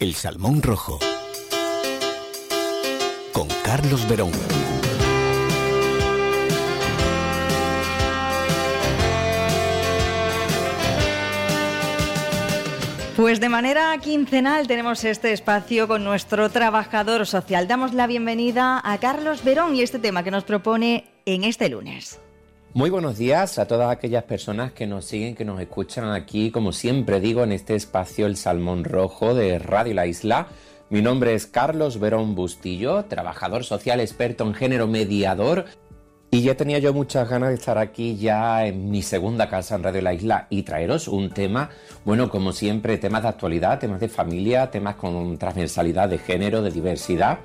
El Salmón Rojo. Con Carlos Verón. Pues de manera quincenal tenemos este espacio con nuestro trabajador social. Damos la bienvenida a Carlos Verón y este tema que nos propone en este lunes. Muy buenos días a todas aquellas personas que nos siguen, que nos escuchan aquí, como siempre digo, en este espacio El Salmón Rojo de Radio La Isla. Mi nombre es Carlos Verón Bustillo, trabajador social experto en género mediador y ya tenía yo muchas ganas de estar aquí ya en mi segunda casa en Radio La Isla y traeros un tema, bueno, como siempre, temas de actualidad, temas de familia, temas con transversalidad de género, de diversidad.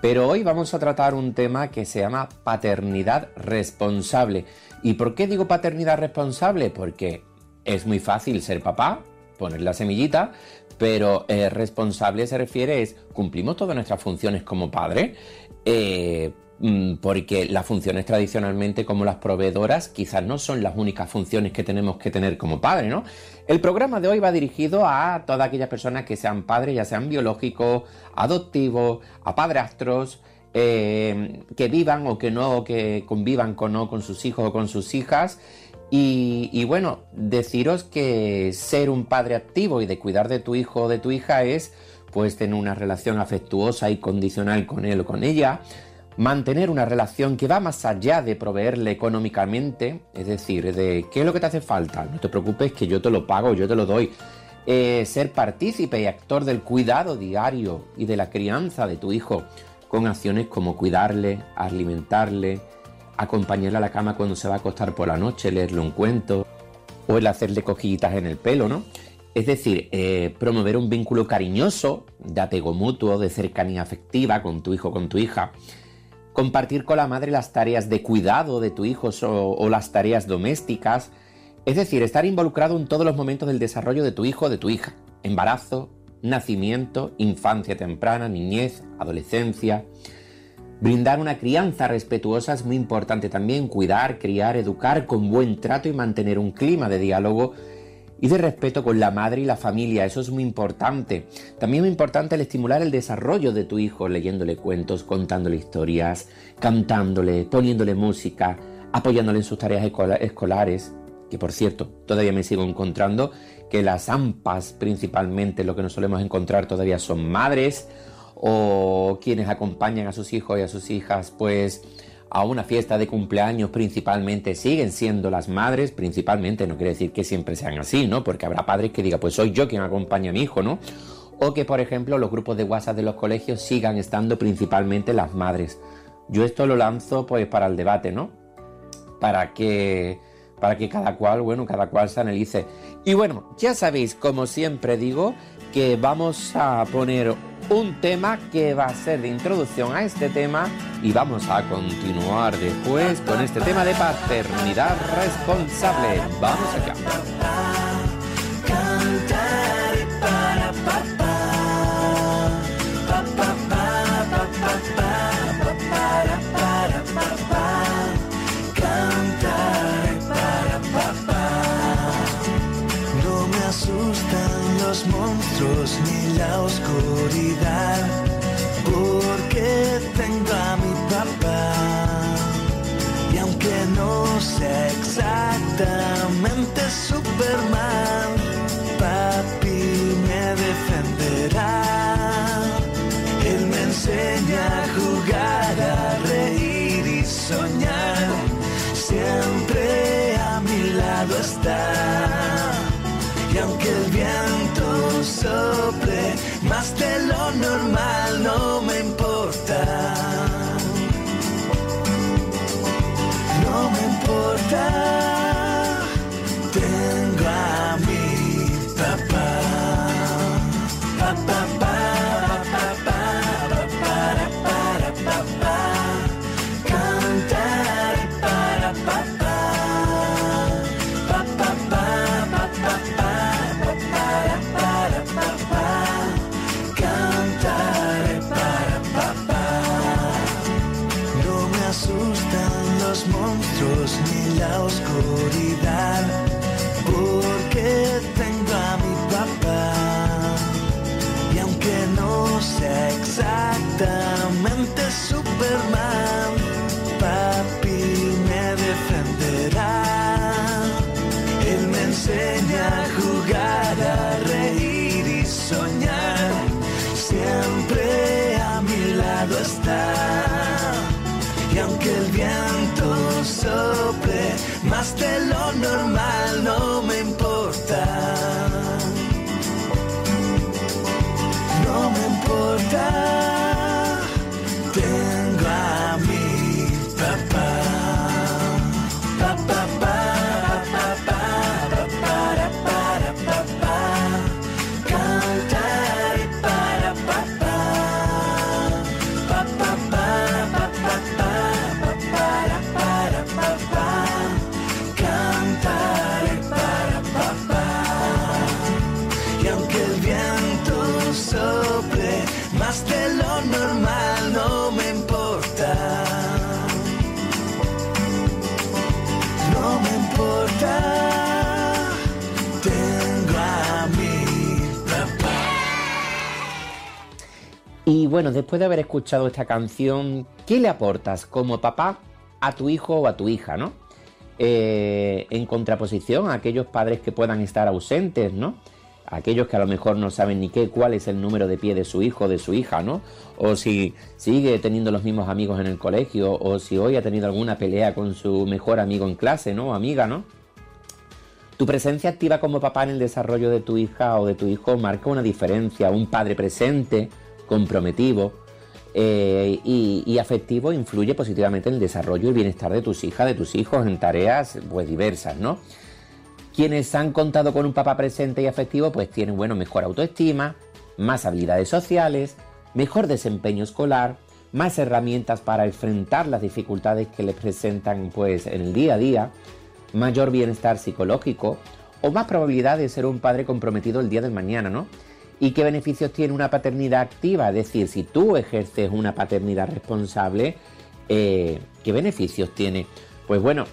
Pero hoy vamos a tratar un tema que se llama paternidad responsable. ¿Y por qué digo paternidad responsable? Porque es muy fácil ser papá, poner la semillita, pero eh, responsable se refiere es cumplimos todas nuestras funciones como padre. Eh, Mm, porque las funciones tradicionalmente como las proveedoras quizás no son las únicas funciones que tenemos que tener como padre, ¿no? El programa de hoy va dirigido a todas aquellas personas que sean padres, ya sean biológicos, adoptivos, a padrastros, eh, que vivan o que no, que convivan con, no, con sus hijos o con sus hijas. Y, y, bueno, deciros que ser un padre activo y de cuidar de tu hijo o de tu hija es pues tener una relación afectuosa y condicional con él o con ella, mantener una relación que va más allá de proveerle económicamente, es decir, de qué es lo que te hace falta, no te preocupes que yo te lo pago, yo te lo doy. Eh, ser partícipe y actor del cuidado diario y de la crianza de tu hijo con acciones como cuidarle, alimentarle, acompañarle a la cama cuando se va a acostar por la noche, leerle un cuento o el hacerle cojillitas en el pelo, ¿no? Es decir, eh, promover un vínculo cariñoso, de apego mutuo, de cercanía afectiva con tu hijo, con tu hija, compartir con la madre las tareas de cuidado de tu hijo o, las tareas domésticas, es decir, estar involucrado en todos los momentos del desarrollo de tu hijo o de tu hija, embarazo, nacimiento, infancia temprana, niñez, adolescencia. Brindar una crianza respetuosa es muy importante también, cuidar, criar, educar con buen trato y mantener un clima de diálogo y de respeto con la madre y la familia, eso es muy importante. También muy importante el estimular el desarrollo de tu hijo leyéndole cuentos, contándole historias, cantándole, poniéndole música, apoyándole en sus tareas escolares, que por cierto, todavía me sigo encontrando que las AMPAs principalmente lo que nos solemos encontrar todavía son madres o quienes acompañan a sus hijos y a sus hijas pues a una fiesta de cumpleaños principalmente siguen siendo las madres, principalmente, no quiere decir que siempre sean así, ¿no? Porque habrá padres que digan, pues soy yo quien acompaña a mi hijo, ¿no? O que, por ejemplo, los grupos de WhatsApp de los colegios sigan estando principalmente las madres. Yo esto lo lanzo pues para el debate, ¿no? Para que para que cada cual, bueno, cada cual se analice. Y bueno, ya sabéis, como siempre digo, que vamos a poner un tema que va a ser de introducción a este tema y vamos a continuar después con este tema de paternidad responsable. Vamos allá. Ni la oscuridad, porque tengo a mi papá. Y aunque no sea exactamente sople más de lo normal, no me importa. No me importa. A jugar, a reír y soñar. Siempre a mi lado está. Y aunque el viento sople más de lo normal, no Y bueno, después de haber escuchado esta canción, ¿qué le aportas como papá a tu hijo o a tu hija, no? Eh, en contraposición a aquellos padres que puedan estar ausentes, ¿no? Aquellos que a lo mejor no saben ni qué, cuál es el número de pie de su hijo o de su hija, ¿no? O si sigue teniendo los mismos amigos en el colegio, o si hoy ha tenido alguna pelea con su mejor amigo en clase, ¿no? O amiga, ¿no? Tu presencia activa como papá en el desarrollo de tu hija o de tu hijo marca una diferencia. Un padre presente, comprometido eh, y, afectivo influye positivamente en el desarrollo y bienestar de tus hijas, de tus hijos en tareas pues diversas, ¿no? Quienes han contado con un papá presente y afectivo pues tienen, bueno, mejor autoestima, más habilidades sociales, mejor desempeño escolar, más herramientas para enfrentar las dificultades que les presentan pues en el día a día, mayor bienestar psicológico o más probabilidad de ser un padre comprometido el día del mañana, ¿no? ¿Y qué beneficios tiene una paternidad activa? Es decir, si tú ejerces una paternidad responsable, eh, ¿qué beneficios tiene? Pues bueno,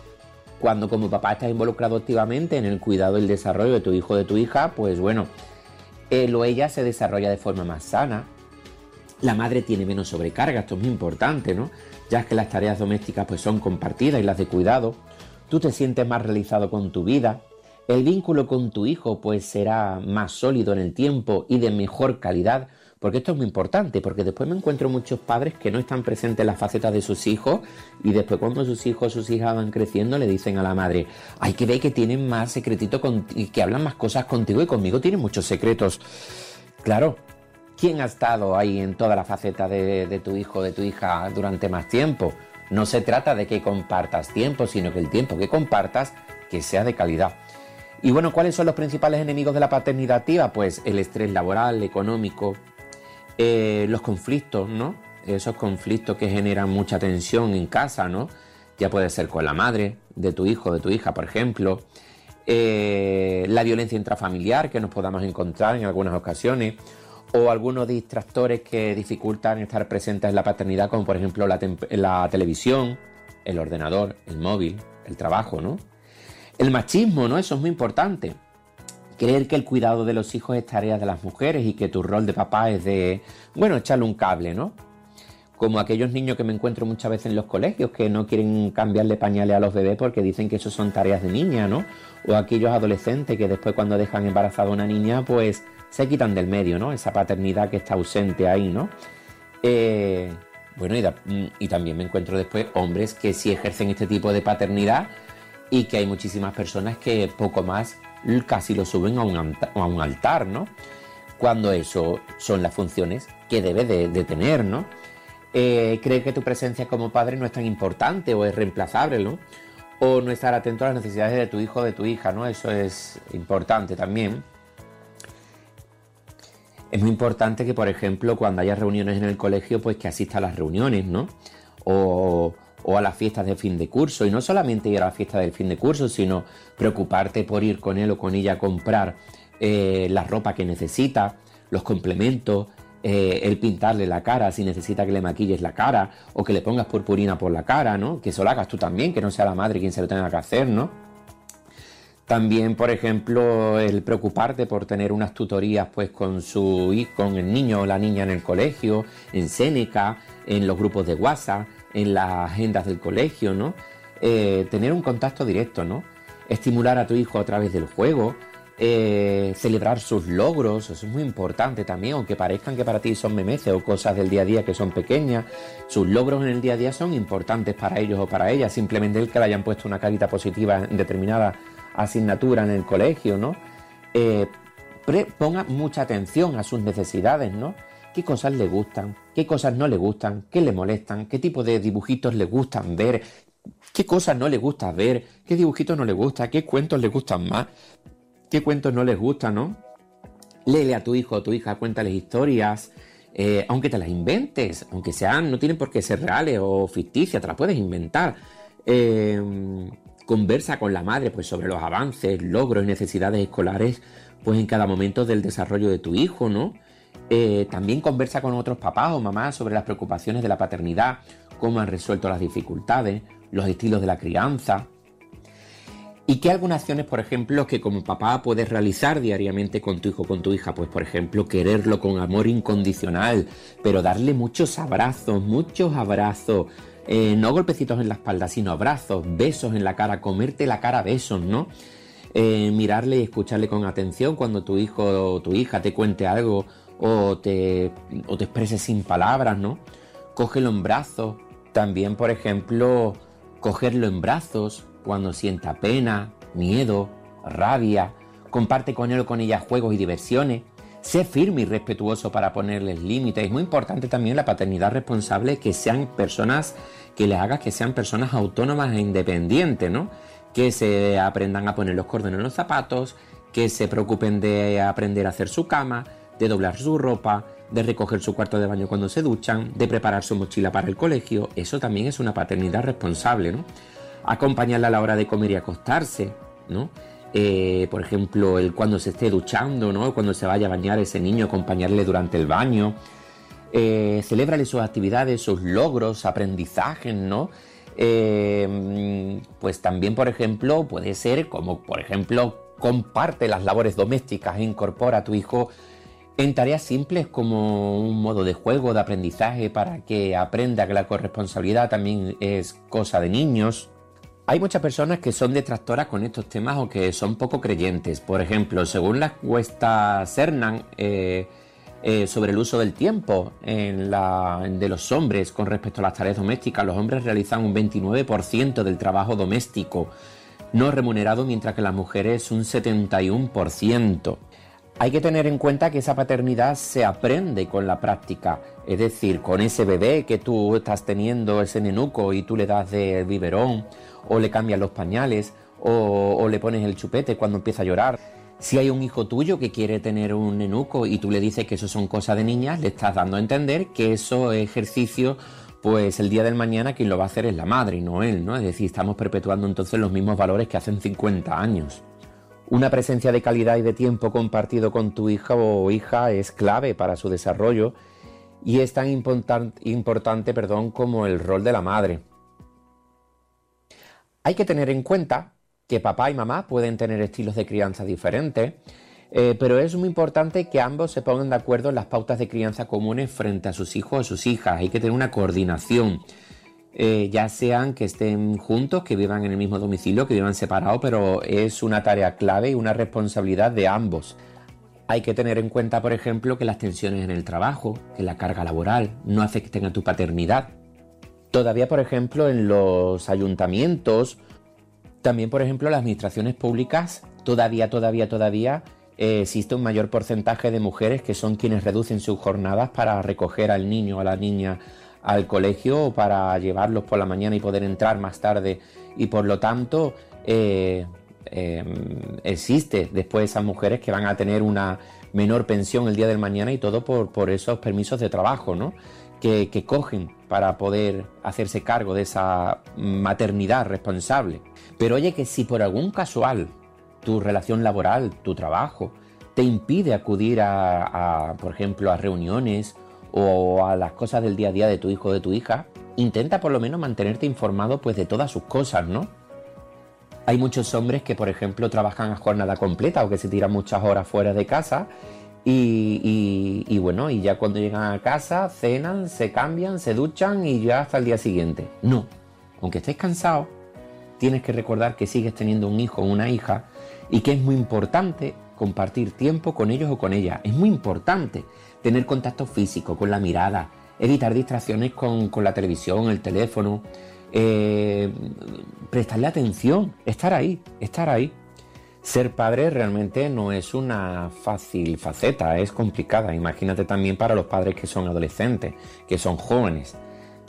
cuando como papá estás involucrado activamente en el cuidado y el desarrollo de tu hijo o de tu hija, pues bueno, él o ella se desarrolla de forma más sana, la madre tiene menos sobrecarga, esto es muy importante, ¿no? Ya que las tareas domésticas pues son compartidas y las de cuidado, tú te sientes más realizado con tu vida, el vínculo con tu hijo pues será más sólido en el tiempo y de mejor calidad, porque esto es muy importante, porque después me encuentro muchos padres que no están presentes en las facetas de sus hijos y después cuando sus hijos o sus hijas van creciendo le dicen a la madre, hay que ver que tienen más secretito y que hablan más cosas contigo y conmigo tienen muchos secretos. Claro, ¿quién ha estado ahí en toda la faceta de, de tu hijo de tu hija durante más tiempo? No se trata de que compartas tiempo, sino que el tiempo que compartas que sea de calidad. Y bueno, ¿cuáles son los principales enemigos de la paternidad activa? Pues el estrés laboral, económico, eh, los conflictos, ¿no? Esos conflictos que generan mucha tensión en casa, ¿no? Ya puede ser con la madre de tu hijo, de tu hija, por ejemplo. Eh, la violencia intrafamiliar que nos podamos encontrar en algunas ocasiones. O algunos distractores que dificultan estar presentes en la paternidad, como por ejemplo la, televisión, el ordenador, el móvil, el trabajo, ¿no? El machismo, ¿no? Eso es muy importante. Creer que el cuidado de los hijos es tarea de las mujeres y que tu rol de papá es de, bueno, echarle un cable, ¿no? Como aquellos niños que me encuentro muchas veces en los colegios que no quieren cambiarle pañales a los bebés porque dicen que eso son tareas de niña, ¿no? O aquellos adolescentes que después cuando dejan embarazada a una niña, pues se quitan del medio, ¿no? Esa paternidad que está ausente ahí, ¿no? Eh, bueno, y, y también me encuentro después hombres que sí ejercen este tipo de paternidad y que hay muchísimas personas que poco más casi lo suben a un, a un altar, ¿no? Cuando eso son las funciones que debe de, de tener, ¿no? Eh, cree que tu presencia como padre no es tan importante o es reemplazable, ¿no? O no estar atento a las necesidades de tu hijo o de tu hija, ¿no? Eso es importante también. Es muy importante que, por ejemplo, cuando haya reuniones en el colegio, pues que asista a las reuniones, ¿no? O, o a las fiestas de fin de curso. Y no solamente ir a la fiesta del fin de curso, sino preocuparte por ir con él o con ella a comprar eh, la ropa que necesita, los complementos, eh, el pintarle la cara si necesita que le maquilles la cara o que le pongas purpurina por la cara, ¿no? Que eso lo hagas tú también, que no sea la madre quien se lo tenga que hacer, ¿no? También, por ejemplo, el preocuparte por tener unas tutorías pues con su con el niño o la niña en el colegio, en Seneca, en los grupos de WhatsApp, en las agendas del colegio, ¿no? Eh, tener un contacto directo, ¿no? Estimular a tu hijo a través del juego, eh, celebrar sus logros, eso es muy importante también, aunque parezcan que para ti son memeces o cosas del día a día que son pequeñas, sus logros en el día a día son importantes para ellos o para ellas, simplemente el que le hayan puesto una carita positiva en determinada asignatura en el colegio, ¿no? Eh, ponga mucha atención a sus necesidades, ¿no? ¿Qué cosas le gustan? ¿Qué cosas no le gustan? ¿Qué le molestan? ¿Qué tipo de dibujitos le gustan ver? ¿Qué cosas no le gusta ver? ¿Qué dibujitos no le gusta? ¿Qué cuentos le gustan más? qué cuentos no les gusta, ¿no? Léele a tu hijo o tu hija, cuéntales historias, eh, aunque te las inventes, aunque sean, no tienen por qué ser reales o ficticias, te las puedes inventar. Eh, conversa con la madre pues, sobre los avances, logros y necesidades escolares pues, en cada momento del desarrollo de tu hijo, ¿no? Eh, también conversa con otros papás o mamás sobre las preocupaciones de la paternidad, cómo han resuelto las dificultades, los estilos de la crianza, ¿Y qué algunas acciones, por ejemplo, que como papá puedes realizar diariamente con tu hijo o con tu hija? Pues, por ejemplo, quererlo con amor incondicional, pero darle muchos abrazos, muchos abrazos. Eh, no golpecitos en la espalda, sino abrazos, besos en la cara, comerte la cara besos, ¿no? Eh, mirarle y escucharle con atención cuando tu hijo o tu hija te cuente algo o te, o te exprese sin palabras, ¿no? Cógelo en brazos. También, por ejemplo, cogerlo en brazos, cuando sienta pena, miedo, rabia, comparte con él o con ella juegos y diversiones. Sé firme y respetuoso para ponerles límites. Es muy importante también la paternidad responsable, que sean personas, que les hagas que sean personas autónomas e independientes, ¿no? Que se aprendan a poner los cordones en los zapatos, que se preocupen de aprender a hacer su cama, de doblar su ropa, de recoger su cuarto de baño cuando se duchan, de preparar su mochila para el colegio. Eso también es una paternidad responsable, ¿no? acompañarla a la hora de comer y acostarse, ¿no? Eh, por ejemplo, el cuando se esté duchando, ¿no? Cuando se vaya a bañar ese niño, acompañarle durante el baño. Eh, celébrale sus actividades, sus logros, aprendizajes, ¿no? Eh, pues también, por ejemplo, puede ser como, por ejemplo, comparte las labores domésticas e incorpora a tu hijo en tareas simples como un modo de juego, de aprendizaje, para que aprenda que la corresponsabilidad también es cosa de niños. Hay muchas personas que son detractoras con estos temas o que son poco creyentes. Por ejemplo, según la encuesta Cernan eh, eh, sobre el uso del tiempo de los hombres con respecto a las tareas domésticas, los hombres realizan un 29% del trabajo doméstico no remunerado, mientras que las mujeres un 71%. Hay que tener en cuenta que esa paternidad se aprende con la práctica, es decir, con ese bebé que tú estás teniendo, ese nenuco, y tú le das de biberón o le cambias los pañales o, le pones el chupete cuando empieza a llorar. Si hay un hijo tuyo que quiere tener un nenuco y tú le dices que eso son cosas de niñas, le estás dando a entender que eso es ejercicio, pues el día del mañana quien lo va a hacer es la madre y no él, ¿no? Es decir, estamos perpetuando entonces los mismos valores que hacen 50 años. Una presencia de calidad y de tiempo compartido con tu hija o hija es clave para su desarrollo y es tan importante perdón, como el rol de la madre. Hay que tener en cuenta que papá y mamá pueden tener estilos de crianza diferentes, eh, pero es muy importante que ambos se pongan de acuerdo en las pautas de crianza comunes frente a sus hijos o sus hijas. Hay que tener una coordinación, eh, ya sean que estén juntos, que vivan en el mismo domicilio, que vivan separados, pero es una tarea clave y una responsabilidad de ambos. Hay que tener en cuenta, por ejemplo, que las tensiones en el trabajo, que la carga laboral no afecten a tu paternidad. Todavía, por ejemplo, en los ayuntamientos, también, por ejemplo, las administraciones públicas, todavía, todavía, todavía eh, existe un mayor porcentaje de mujeres que son quienes reducen sus jornadas para recoger al niño o a la niña al colegio para llevarlos por la mañana y poder entrar más tarde. Y por lo tanto, eh, em, existe después esas mujeres que van a tener una menor pensión el día del mañana y todo por, por esos permisos de trabajo, ¿no? que, cogen para poder hacerse cargo de esa maternidad responsable. Pero oye que si por algún casual tu relación laboral, tu trabajo, te impide acudir a, por ejemplo, a reuniones o a las cosas del día a día de tu hijo o de tu hija, intenta por lo menos mantenerte informado pues de todas sus cosas, ¿no? Hay muchos hombres que, por ejemplo, trabajan a jornada completa o que se tiran muchas horas fuera de casa y, y, bueno, y ya cuando llegan a casa cenan, se cambian, se duchan y ya hasta el día siguiente. No, aunque estés cansado, tienes que recordar que sigues teniendo un hijo o una hija y que es muy importante compartir tiempo con ellos o con ella. Es muy importante tener contacto físico con la mirada, evitar distracciones con, la televisión, el teléfono, eh, prestarle atención, estar ahí, estar ahí. Ser padre realmente no es una fácil faceta, es complicada. Imagínate también para los padres que son adolescentes, que son jóvenes.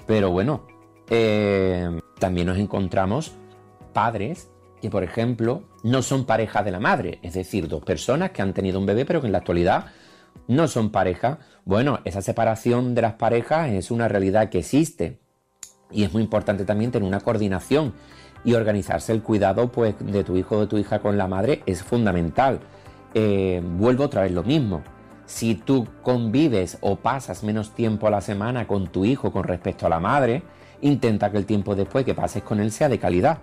Pero bueno, eh, también nos encontramos padres que, por ejemplo, no son pareja de la madre, es decir, dos personas que han tenido un bebé pero que en la actualidad no son pareja. Bueno, esa separación de las parejas es una realidad que existe y es muy importante también tener una coordinación y organizarse el cuidado pues, de tu hijo o de tu hija con la madre es fundamental. Eh, vuelvo otra vez lo mismo. Si tú convives o pasas menos tiempo a la semana con tu hijo con respecto a la madre, intenta que el tiempo después que pases con él sea de calidad.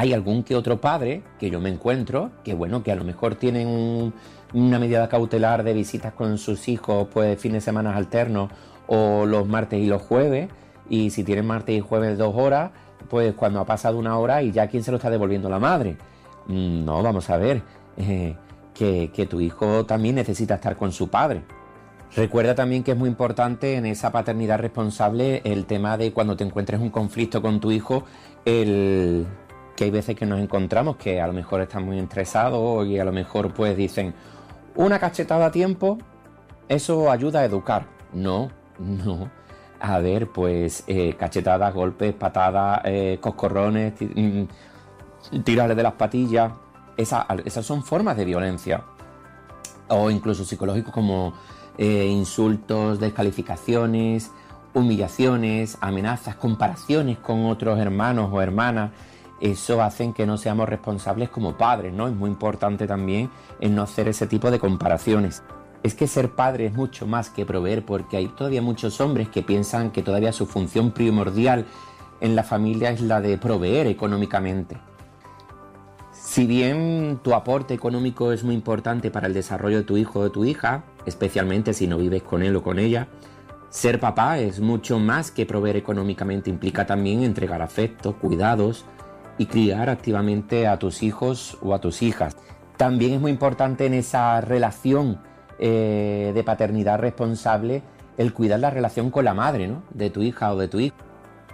Hay algún que otro padre que yo me encuentro que bueno, que a lo mejor tienen una medida cautelar de visitas con sus hijos pues fines de semana alternos o los martes y los jueves y si tienen martes y jueves dos horas pues cuando ha pasado una hora y ya quién se lo está devolviendo la madre. Mm, no, vamos a ver, eh, que, que tu hijo también necesita estar con su padre. Recuerda también que es muy importante en esa paternidad responsable el tema de cuando te encuentres un conflicto con tu hijo, el que hay veces que nos encontramos que a lo mejor están muy estresados y a lo mejor pues dicen una cachetada a tiempo, eso ayuda a educar. No, no. A ver, pues eh, cachetadas, golpes, patadas, eh, coscorrones, mm, tirarle de las patillas. esas son formas de violencia. O incluso psicológicos como eh, insultos, descalificaciones, humillaciones, amenazas, comparaciones con otros hermanos o hermanas. Eso hacen que no seamos responsables como padres, ¿no? Es muy importante también en no hacer ese tipo de comparaciones es que ser padre es mucho más que proveer, porque hay todavía muchos hombres que piensan que todavía su función primordial en la familia es la de proveer económicamente. Si bien tu aporte económico es muy importante para el desarrollo de tu hijo o de tu hija, especialmente si no vives con él o con ella, ser papá es mucho más que proveer económicamente, implica también entregar afecto, cuidados y criar activamente a tus hijos o a tus hijas. También es muy importante en esa relación eh, de paternidad responsable el cuidar la relación con la madre, ¿no? De tu hija o de tu hijo.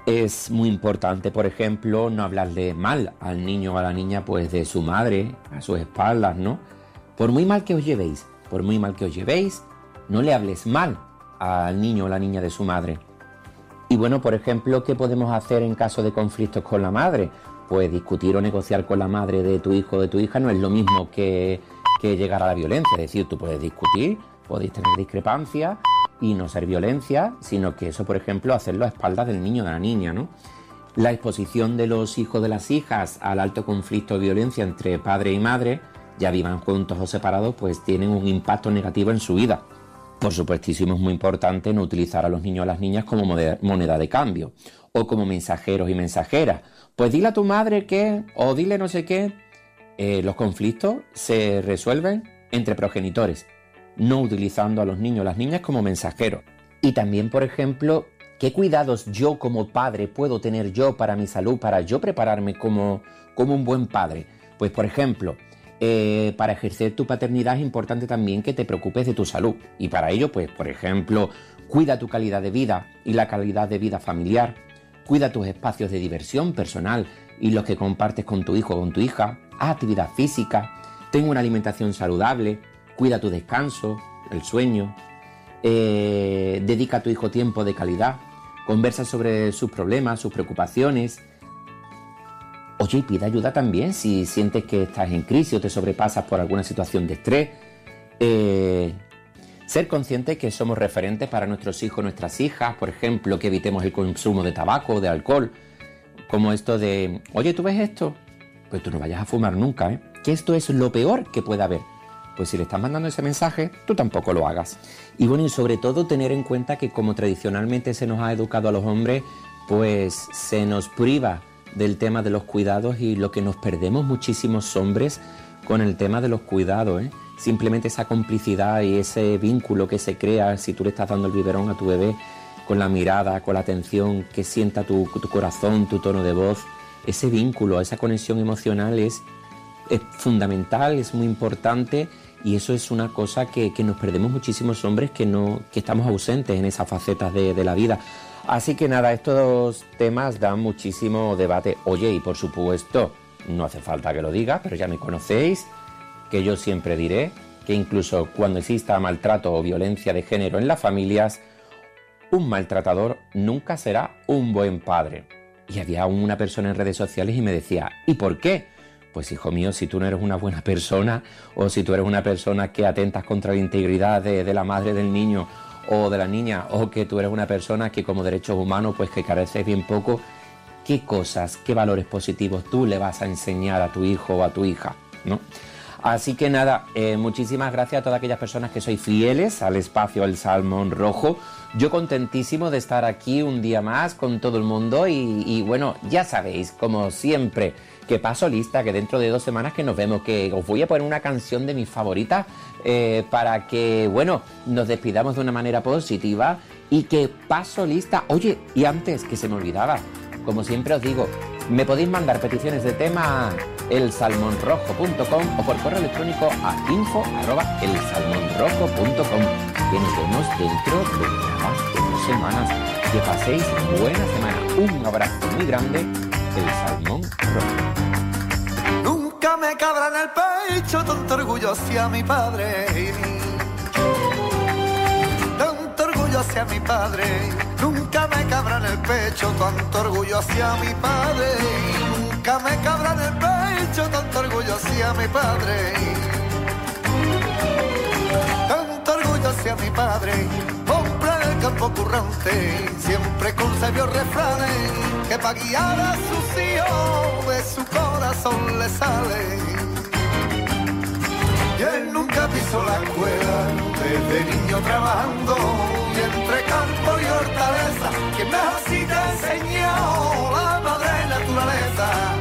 Es muy importante, por ejemplo, no hablarle mal al niño o a la niña, pues de su madre, a sus espaldas, ¿no? Por muy mal que os llevéis, por muy mal que os llevéis, no le hables mal al niño o la niña de su madre. Y bueno, por ejemplo, ¿qué podemos hacer en caso de conflictos con la madre? Pues discutir o negociar con la madre de tu hijo o de tu hija no es lo mismo que llegar a la violencia. Es decir, tú puedes discutir, podéis tener discrepancias y no ser violencia, sino que eso, por ejemplo, hacerlo a espaldas del niño o de la niña, ¿no? La exposición de los hijos de las hijas al alto conflicto de violencia entre padre y madre, ya vivan juntos o separados, pues tienen un impacto negativo en su vida. Por supuestísimo es muy importante no utilizar a los niños o las niñas como moneda de cambio o como mensajeros y mensajeras. Pues dile a tu madre que, o dile no sé qué, eh, los conflictos se resuelven entre progenitores, no utilizando a los niños o las niñas como mensajeros. Y también, por ejemplo, ¿qué cuidados yo como padre puedo tener yo para mi salud, para yo prepararme como, como un buen padre? Pues, por ejemplo, eh, para ejercer tu paternidad es importante también que te preocupes de tu salud. Y para ello, pues, por ejemplo, cuida tu calidad de vida y la calidad de vida familiar. Cuida tus espacios de diversión personal y los que compartes con tu hijo o con tu hija haz actividad física, ten una alimentación saludable, cuida tu descanso, el sueño, eh, dedica a tu hijo tiempo de calidad, conversa sobre sus problemas, sus preocupaciones. Oye, y pide ayuda también si sientes que estás en crisis o te sobrepasas por alguna situación de estrés. Eh, ser consciente que somos referentes para nuestros hijos, nuestras hijas, por ejemplo, que evitemos el consumo de tabaco o de alcohol, como esto de, oye, ¿tú ves esto? pues tú no vayas a fumar nunca, ¿eh? Que esto es lo peor que puede haber. Pues si le estás mandando ese mensaje, tú tampoco lo hagas. Y bueno, y sobre todo tener en cuenta que como tradicionalmente se nos ha educado a los hombres, pues se nos priva del tema de los cuidados y lo que nos perdemos muchísimos hombres con el tema de los cuidados. ¿eh? Simplemente esa complicidad y ese vínculo que se crea si tú le estás dando el biberón a tu bebé con la mirada, con la atención que sienta tu, tu corazón, tu tono de voz. Ese vínculo, esa conexión emocional es, es fundamental, es muy importante y eso es una cosa que, que, nos perdemos muchísimos hombres que, no, que estamos ausentes en esas facetas de, de la vida. Así que nada, estos temas dan muchísimo debate. Oye, y por supuesto, no hace falta que lo diga, pero ya me conocéis, que yo siempre diré que incluso cuando exista maltrato o violencia de género en las familias, un maltratador nunca será un buen padre. Y había una persona en redes sociales y me decía, ¿y por qué? Pues hijo mío, si tú no eres una buena persona o si tú eres una persona que atentas contra la integridad de, de la madre del niño o de la niña o que tú eres una persona que como derechos humanos pues que careces bien poco, ¿qué cosas, qué valores positivos tú le vas a enseñar a tu hijo o a tu hija? ¿no? Así que nada, eh, muchísimas gracias a todas aquellas personas que sois fieles al espacio El Salmón Rojo. Yo contentísimo de estar aquí un día más con todo el mundo y, y bueno, ya sabéis, como siempre, que paso lista, que dentro de dos semanas que nos vemos, que os voy a poner una canción de mis favoritas eh, para que, bueno, nos despidamos de una manera positiva y que paso lista. Oye, y antes que se me olvidaba, como siempre os digo, me podéis mandar peticiones de tema elsalmonrojo.com o por correo electrónico a info@elsalmonrojo.com. Que nos vemos dentro de de dos semanas. Que paséis buena semana. Un abrazo muy grande. El Salmón Rojo. Me cabrá en el pecho tanto orgullo hacia mi padre. Tanto orgullo hacia mi padre. Nunca me cabrá en el pecho tanto orgullo hacia mi padre. Nunca me cabrá en el pecho tanto orgullo hacia mi padre. Tanto orgullo hacia mi padre. Campo currante, siempre con sabios refranes que pa' guiar a sus hijos de su corazón le sale. Y él nunca pisó la escuela, desde niño trabajando, y entre campo y hortaleza, que más así te enseñó la madre naturaleza.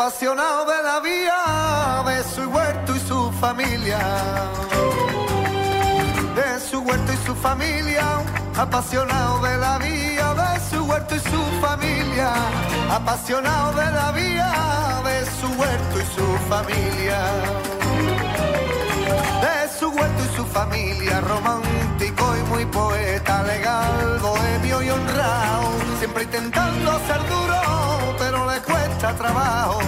Apasionado de la vida, de su huerto y su familia. De su huerto y su familia, apasionado de la vida, de su huerto y su familia, apasionado de la vida, de su huerto y su familia, de su huerto y su familia, romántico y muy poeta, legal, bohemio y honrado, siempre intentando ser duro, pero le cuesta trabajo.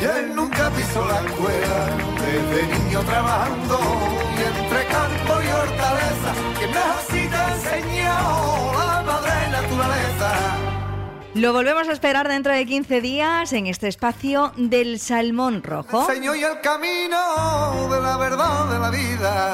Y él nunca pisó la escuela, desde niño trabajando, y entre campo y hortaleza, que más así te enseñó la madre naturaleza. Lo volvemos a esperar dentro de 15 días en este espacio del Salmón Rojo. Enseñó y el camino de la verdad de la vida.